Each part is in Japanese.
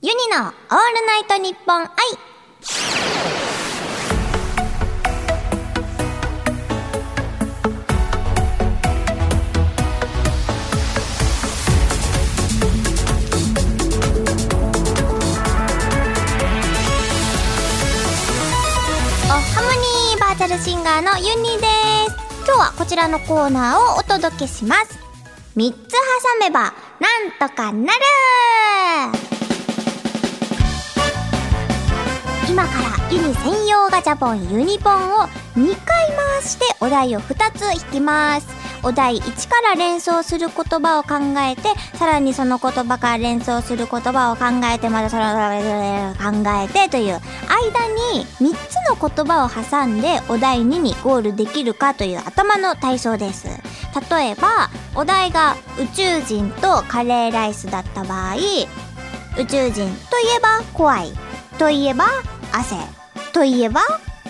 ユニのオールナイトニッポン愛おハモニーバーチャルシンガーのユニです。今日はこちらのコーナーをお届けします。3つ挟めばなんとかなる。今からユニ専用ガチャポンユニポンを2回回してお題を2つ引きます。お題1から連想する言葉を考えてさらにその言葉から連想する言葉を考えてまたその考えてという間に3つの言葉を挟んでお題2にゴールできるかという頭の体操です例えばお題が宇宙人とカレーライスだった場合宇宙人といえば怖いといえば汗。といえば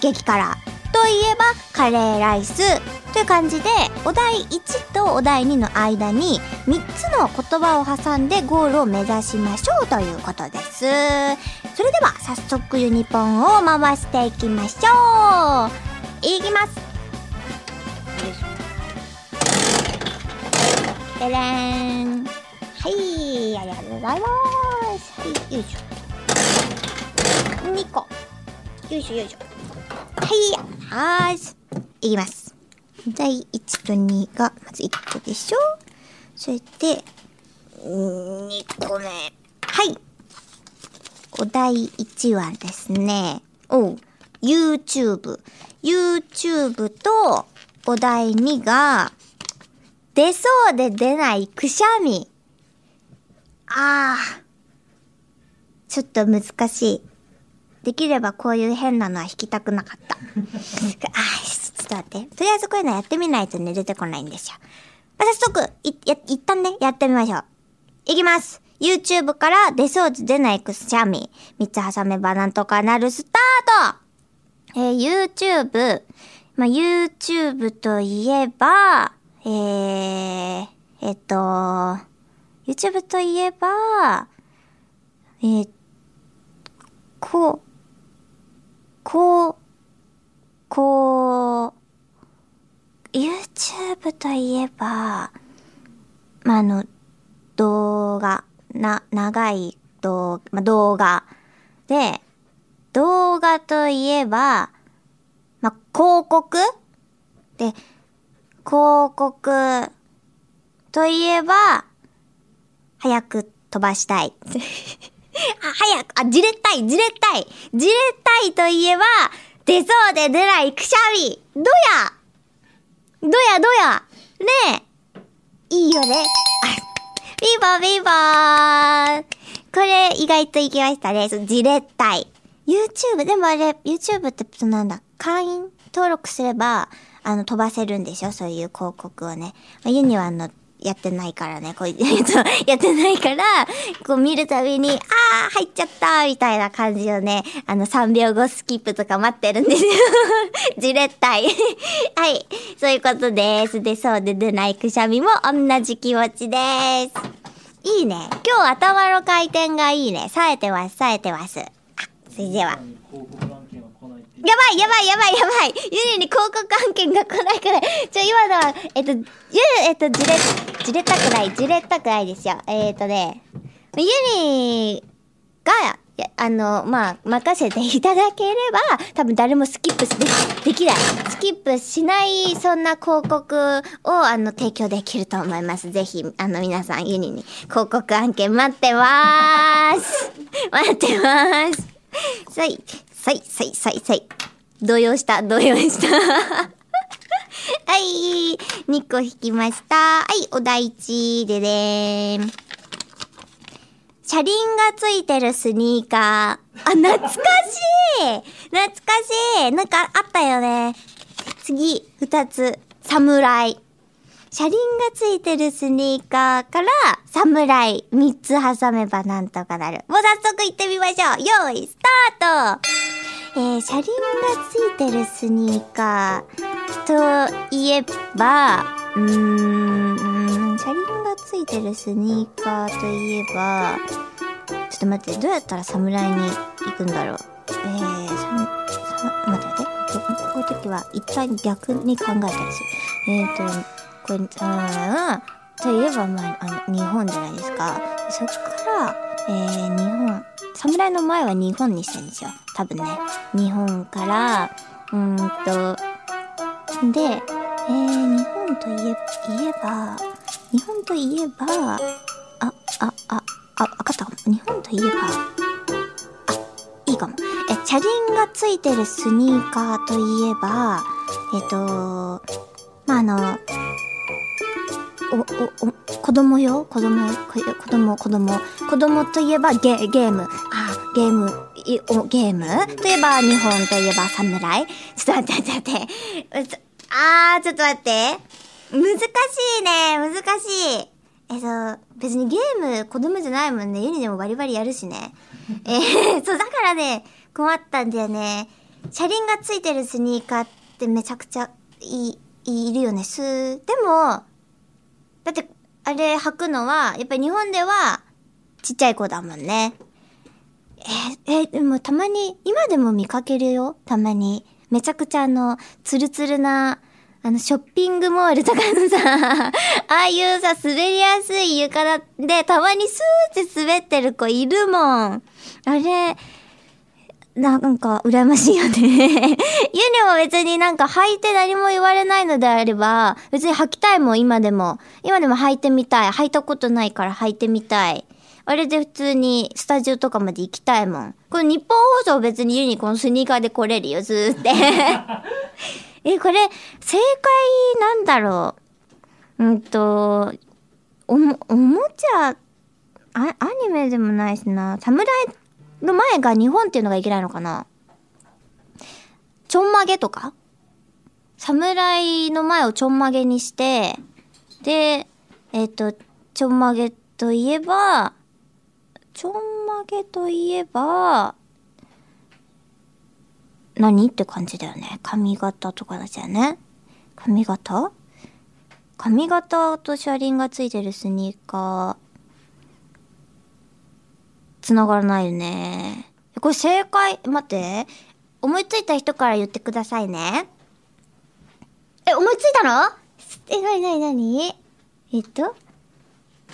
激辛。といえばカレーライス。という感じでお題1とお題2の間に3つの言葉を挟んでゴールを目指しましょうということです。それでは早速ユニポンを回していきましょう。いきます。でれんはいありがとうございます。はいよいしょ。2個。よいしょよいしょ。はいはーいいきます。第1と2がまず1個でしょ。それで2個目。はい。お題1はですね。おう。YouTube YouTube とお題2が出そうで出ないくしゃみ。あー。ちょっと難しいできればこういう変なのは弾きたくなかった。あー、ちょっと待って。とりあえずこういうのやってみないとね、出てこないんですよ。早速、い、や、一旦ね、やってみましょう。いきます !YouTube から出そうで出ないくしゃみ。三つ挟めばなんとかなるスタートえー、YouTube。まあ、YouTube といえば、えー、えっと、YouTube といえば、えー、こう、こう、こう、YouTube といえば、まあ、あの、動画、な、長い動画まあ、動画。で、動画といえば、まあ、広告で、広告といえば、早く飛ばしたい。あ、早く、あ、じれったい、じれったい。じれったいといえば、出そうで出ないくしゃみ。どやどやどやねえ。いいよね。あ、ピーポーピーポー。これ意外といきましたね。そじれったい。YouTube、でもあれ、YouTube ってなんだ、会員登録すれば、あの、飛ばせるんでしょ？そういう広告をね。まあ、ユニはあの、やってないからね、こ う、やってないから、こう見るたびに、あー、入っちゃったみたいな感じをね、あの、3秒後スキップとか待ってるんですよ。じれったい。はい。そういうことです。で、そうで出ないくしゃみも同じ気持ちです。いいね。今日頭の回転がいいね。冴えてます、冴えてます。あ、それでは。やばいやばいやばいやばいユニに広告案件が来ないからい、ちょ、今のは、えっと、ゆ、えっと、じれ、じれたくない、じれたくないですよ。えっ、とね、ユニが、あの、まあ、任せていただければ、多分誰もスキップでできない。スキップしない、そんな広告を、あの、提供できると思います。ぜひ、あの、皆さん、ユニに広告案件待ってまーす。待ってまーす。さい、さい、さい、さい、さい。動揺した、動揺した。はい、2個引きました。はい、お題1ででーん。車輪がついてるスニーカー。あ、懐かしい懐かしいなんかあったよね。次、2つ。侍。車輪がついてるスニーカーから、侍。3つ挟めばなんとかなる。もう早速行ってみましょう。用意、スタートえー、車輪がついてるスニーカーといえば、うーん、車輪がついてるスニーカーといえば、ちょっと待って、どうやったら侍に行くんだろう。えー、さ、さ、待って待って。こういう時は一回逆に考えたりする。えーと、これ、あーといえば、まあ、あの、日本じゃないですか。そっから、えー、日本、侍の前は日本にしてるんですよ。多分ね。日本から、うーんと、で、えー、日本といえ言えば、日本といえば、あ、あ、あ、あ、わかったかも。日本といえば、あ、いいかも。え、車輪がついてるスニーカーといえば、えっと、まあ、あの、お、お、お、子供よ？子供？よ子供、子供。子供といえばゲ、ゲーム。あ、ゲーム、いお、ゲーム？といえば日本といえば侍ちょっと待って待って待って。あー、ちょっと待って。難しいね、難しい。えっと、別にゲーム子供じゃないもんね。ユニでもバリバリやるしね。えー、そう、だからね、困ったんだよね。車輪がついてるスニーカーってめちゃくちゃいい、いるよね。すでも、だって、あれ履くのは、やっぱり日本では、ちっちゃい子だもんね。え、えでもたまに、今でも見かけるよ。たまに。めちゃくちゃあの、ツルツルな、あの、ショッピングモールとかのさ、ああいうさ、滑りやすい床だで、たまにスーって滑ってる子いるもん。あれ、なんか、羨ましいよね。ユニも別になんか履いて何も言われないのであれば、別に履きたいもん、今でも。今でも履いてみたい。履いたことないから履いてみたい。あれで普通にスタジオとかまで行きたいもん。この日本放送別にユニこのスニーカーで来れるよ、ずーって。え、これ、正解なんだろう。うんと、おも、おもちゃ、あ、アニメでもないしな。侍の前が日本っていうのがいけないのかな？ちょんまげとか？侍の前をちょんまげにして、で、えっ、と、ちょんまげといえば、ちょんまげといえば、何って感じだよね。髪型とかだよね。髪型？髪型と車輪がついてるスニーカー、繋がらないよね。これ正解、待って。思いついた人から言ってくださいね。え、思いついたの？え、なになになに？えっと、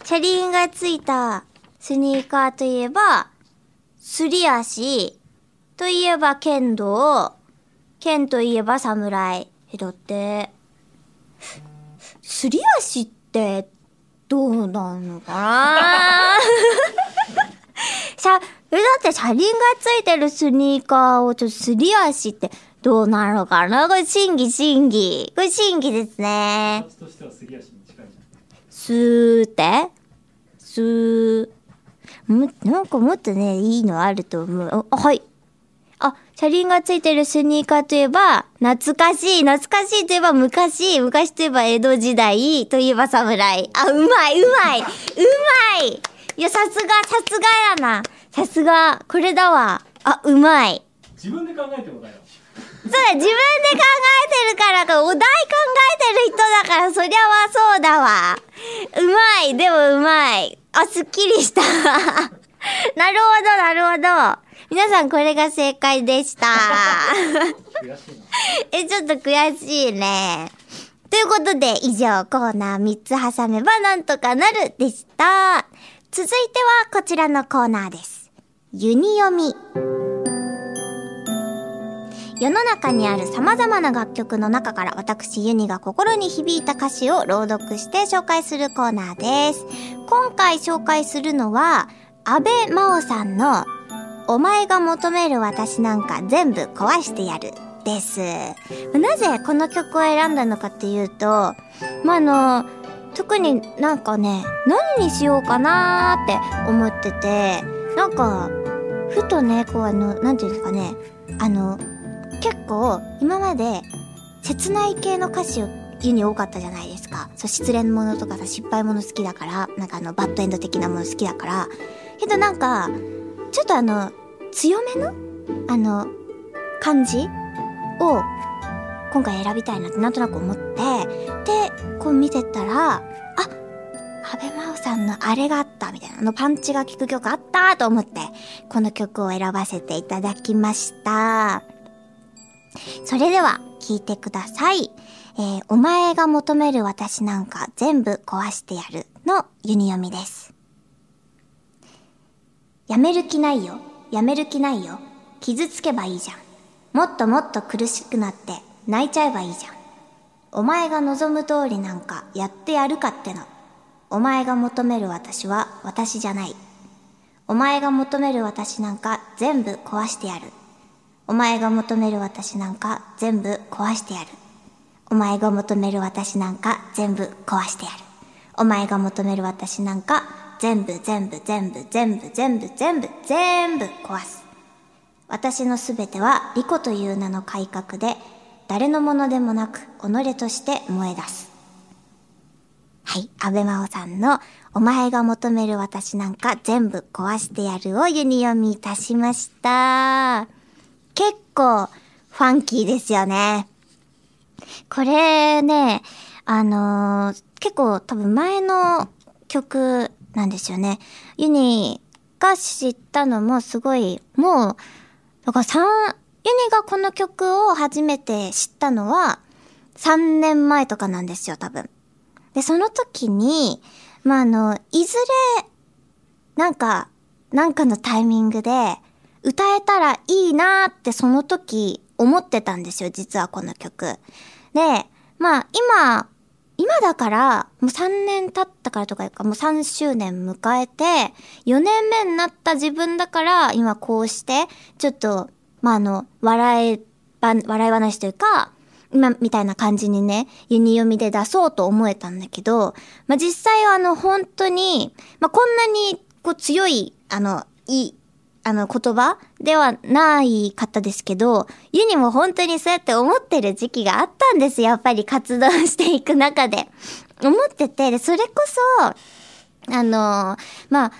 車輪がついたスニーカーといえば、すり足といえば剣道、剣といえば侍。え、だって、すり足って、どうなのかな？さ、だって車輪がついてるスニーカーをちょっとすり足ってどうなるのかな？これ審議審議。これ審議ですね。すり足に近いじゃんスーってスー。も、なんかもっとね、いいのあると思う。あ、はい。あ、車輪がついてるスニーカーといえば、懐かしい。懐かしいといえば昔。昔といえば江戸時代。といえば侍。あ、うまい、うまい。うまい。いや、さすが、さすがやな。さすが、これだわ。あ、うまい。自分で考えてもだよそうだ、自分で考えてるから、お題考えてる人だから、そりゃはそうだわ。うまい、でもうまい。あ、すっきりした。なるほど、なるほど。皆さん、これが正解でした。え、ちょっと悔しいね。ということで、以上、コーナー3つ挟めばなんとかなるでした。続いてはこちらのコーナーです。ユニ読み。世の中にある様々な楽曲の中から私ユニが心に響いた歌詞を朗読して紹介するコーナーです。今回紹介するのは、安倍真央さんのお前が求める私なんか全部壊してやるです。なぜこの曲を選んだのかっていうと、まあ、あの、特になんかね、何にしようかなーって思ってて、なんか、ふとね、こうあの、なんていうんですかね、あの、結構今まで切ない系の歌詞をユニ多かったじゃないですか。そう、失恋ものとかさ、失敗もの好きだから、なんかあの、バッドエンド的なもの好きだから。けどなんか、ちょっとあの、強めのあの、感じを、今回選びたいなってなんとなく思って、で、こう見てたら、あ、安倍真央さんのあれがあったみたいな、あのパンチが効く曲あったと思って、この曲を選ばせていただきました。それでは、聴いてください。えー、お前が求める私なんか全部壊してやるのユニ読みです。やめる気ないよ。やめる気ないよ。傷つけばいいじゃん。もっともっと苦しくなって泣いちゃえばいいじゃん。お前が望む通りなんかやってやるかっての。お前が求める私は私じゃない。お前が求める私なんか全部壊してやる。お前が求める私なんか全部壊してやる。お前が求める私なんか全部壊してやる。お前が求める私なんか全部全部全部全部全部全部全部壊す。私のすべては利己という名の改革で誰のものでもなく己として燃え出す。はい。安倍真央さんの、お前が求める私なんか全部壊してやるをユニ読みいたしました。結構、ファンキーですよね。これね、あのー、結構多分前の曲なんですよね。ユニが知ったのもすごい、もう、だから3、ユニがこの曲を初めて知ったのは3年前とかなんですよ、多分。で、その時に、まあ、あの、いずれ、なんか、なんかのタイミングで、歌えたらいいなってその時思ってたんですよ、実はこの曲。で、まあ、今、今だから、もう3年経ったからとかいうか、もう3周年迎えて、4年目になった自分だから、今こうして、ちょっと、まあ、あの、笑い、笑い話というか、今みたいな感じにね、ユニ読みで出そうと思えたんだけど、まあ、実際はあの本当に、まあ、こんなにこう強い、あの、いい、あの言葉ではない方ですけど、ユニも本当にそうやって思ってる時期があったんですやっぱり活動していく中で。思ってて、で、それこそ、あの、まあ、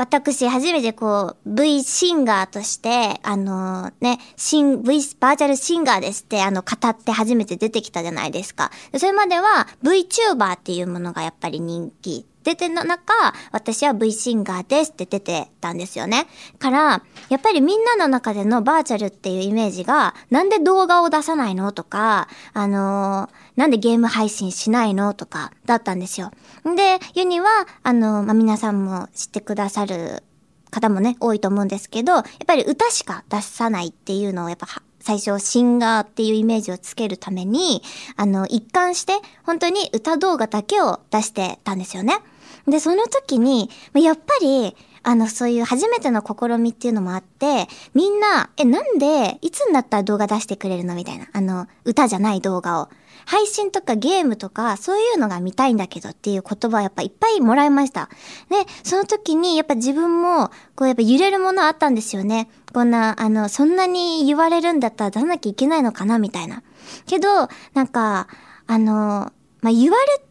私、初めてこう、V シンガーとして、あのね、シン、V、バーチャルシンガーですって、あの、語って初めて出てきたじゃないですか。それまでは VTuber っていうものがやっぱり人気出ての中、私は V シンガーですって出てたんですよね。から、やっぱりみんなの中でのバーチャルっていうイメージが、なんで動画を出さないのとか、あのー、なんでゲーム配信しないのとか、だったんですよ。で、ユニは、あのー、まあ、皆さんも知ってくださる方もね、多いと思うんですけど、やっぱり歌しか出さないっていうのをやっぱ最初シンガーっていうイメージをつけるために、あの、一貫して本当に歌動画だけを出してたんですよね。で、その時に、やっぱり、あの、そういう初めての試みっていうのもあって、みんな、え、なんで、いつになったら動画出してくれるの？みたいな。あの、歌じゃない動画を。配信とかゲームとか、そういうのが見たいんだけどっていう言葉をやっぱいっぱいもらいました。で、その時にやっぱ自分も、こうやっぱ揺れるものあったんですよね。こんな、あの、そんなに言われるんだったら出さなきゃいけないのかなみたいな。けど、なんか、あの、まあ、言われ、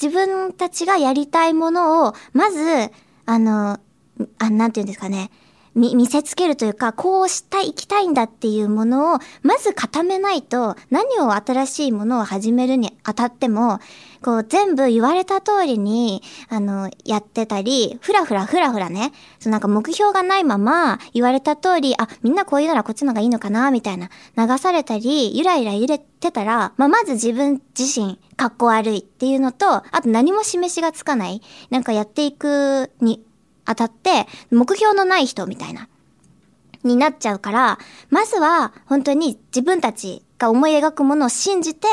自分たちがやりたいものを、まず、あの、あ、なんて言うんですかね。見、見せつけるというか、こうしたい行きたいんだっていうものを、まず固めないと、何を新しいものを始めるにあたっても、こう全部言われた通りに、あの、やってたり、ふらふらふらふらね、そのなんか目標がないまま、言われた通り、あ、みんなこういうならこっちの方がいいのかな、みたいな、流されたり、ゆらゆら揺れてたら、まあ、まず自分自身、かっこ悪いっていうのと、あと何も示しがつかない、なんかやっていくに当たって、目標のない人みたいな、になっちゃうから、まずは本当に自分たちが思い描くものを信じて、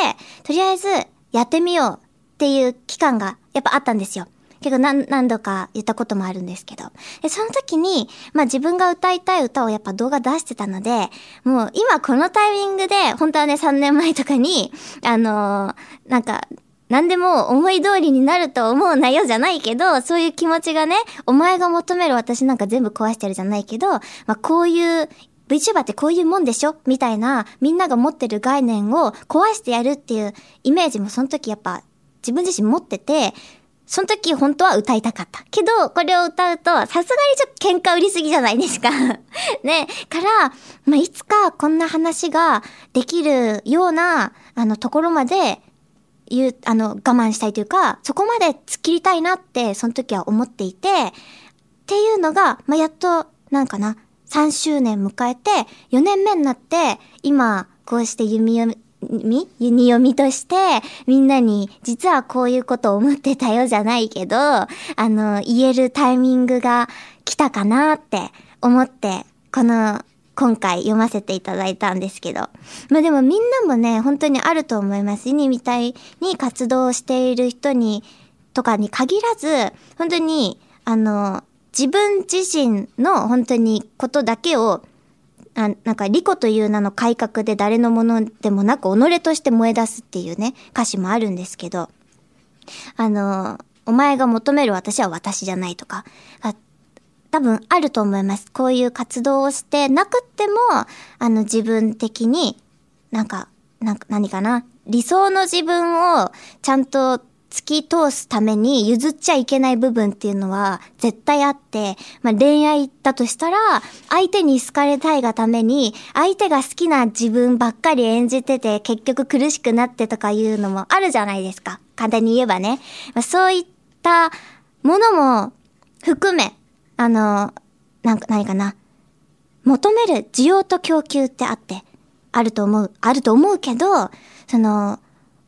とりあえずやってみようっていう期間がやっぱあったんですよ。結構何何度か言ったこともあるんですけど。で、その時に、まあ自分が歌いたい歌をやっぱ動画出してたので、もう今このタイミングで、本当はね3年前とかに、あのー、なんか、何でも思い通りになると思うなよじゃないけど、そういう気持ちがね、お前が求める私なんか全部壊してるじゃないけど、まあこういう VTuber ってこういうもんでしょ？みたいな、みんなが持ってる概念を壊してやるっていうイメージもその時やっぱ自分自身持ってて、その時本当は歌いたかった。けど、これを歌うと、さすがにちょっと喧嘩売りすぎじゃないですか。ね。から、まあ、いつかこんな話ができるような、あの、ところまでいう、あの、我慢したいというか、そこまで突っ切りたいなって、その時は思っていて、っていうのが、まあ、やっと、なんかな、3周年迎えて、4年目になって、今、こうして弓読みユニ読みとして、みんなに、実はこういうこと思ってたよじゃないけど、あの、言えるタイミングが来たかなって思って、この今回読ませていただいたんですけど。まあでもみんなもね、本当にあると思います。ユニみたいに活動している人に、とかに限らず、本当に、あの、自分自身の本当にことだけを、あなんか、リコという名の改革で誰のものでもなく、己として燃え出すっていうね、歌詞もあるんですけど、あの、お前が求める私は私じゃないとか、多分あると思います。こういう活動をしてなくっても、あの自分的になんか、なんか何かな、理想の自分をちゃんと突き通すために譲っちゃいけない部分っていうのは絶対あって、まあ、恋愛だとしたら、相手に好かれたいがために、相手が好きな自分ばっかり演じてて結局苦しくなってとかいうのもあるじゃないですか。簡単に言えばね。まあ、そういったものも含め、あの、なんか、何かな。求める需要と供給ってあって、あると思う、あると思うけど、その、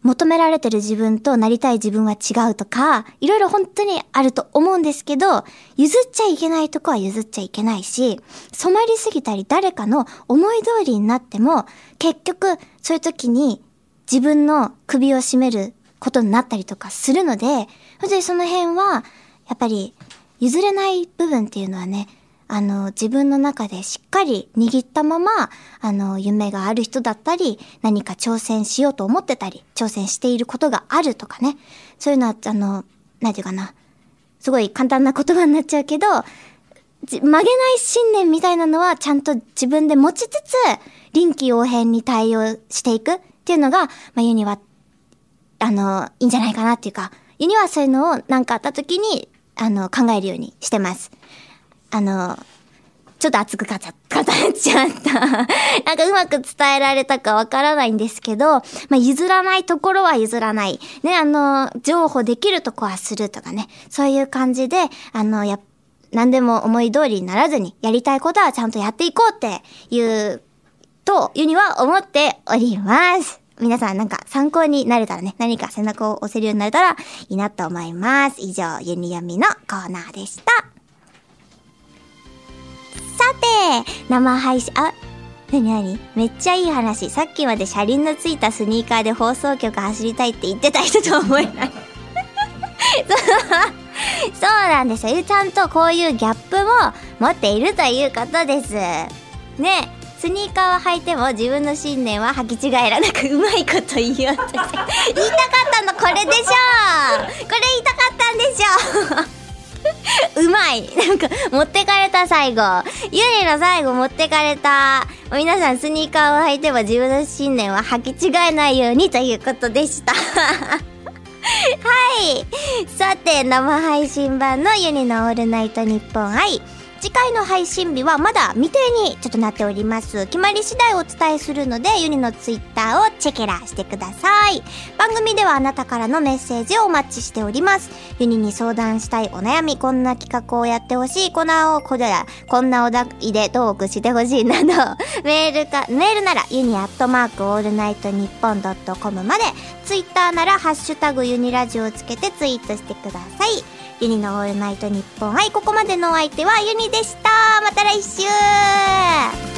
求められてる自分となりたい自分は違うとか、いろいろ本当にあると思うんですけど、譲っちゃいけないとこは譲っちゃいけないし、染まりすぎたり誰かの思い通りになっても、結局そういう時に自分の首を絞めることになったりとかするので、本当にその辺は、やっぱり譲れない部分っていうのはね、あの、自分の中でしっかり握ったまま、あの、夢がある人だったり、何か挑戦しようと思ってたり、挑戦していることがあるとかね。そういうのは、あの、なんていうかな。すごい簡単な言葉になっちゃうけど、曲げない信念みたいなのはちゃんと自分で持ちつつ、臨機応変に対応していくっていうのが、まあ、ユニは、あの、いいんじゃないかなっていうか、ユニはそういうのを何かあった時にあの、考えるようにしてます。あの、ちょっと熱く語っちゃった。なんかうまく伝えられたかわからないんですけど、まあ、譲らないところは譲らない。ね、あの、譲歩できるとこはするとかね。そういう感じで、あの、や、何でも思い通りにならずに、やりたいことはちゃんとやっていこうっていう、というには思っております。皆さんなんか参考になれたらね、何か背中を押せるようになれたらいいなと思います。以上、ユニヤミのコーナーでした。さて、生配信、あ、なになにめっちゃいい話。さっきまで車輪のついたスニーカーで放送局走りたいって言ってた人とは思えない。そうなんですよ。ちゃんとこういうギャップも持っているということです。ね。スニーカーは履いても自分の信念は履き違えらなくうまいこと言おうとして言いたかったのこれでしょ。これ言いたかったんでしょ。うまい。なんか持ってかれた最後。ゆりの最後持ってかれた。皆さんスニーカーを履いても自分の信念は履き違えないようにということでした。はい。さて生配信版のユニのオールナイトニッポン i。次回の配信日はまだ未定にちょっとなっております。決まり次第お伝えするので、ユニのツイッターをチェケラしてください。番組ではあなたからのメッセージをお待ちしております。ユニに相談したいお悩み、こんな企画をやってほしい、こんなこだこんなお題でトークしてほしいなど、メールか、メールならユニアットマークオールナイトニッポンドットコムまで、ツイッターならハッシュタグユニラジオをつけてツイートしてください。ユニのオールナイトニッポン。はい、ここまでのお相手はユニでした。また来週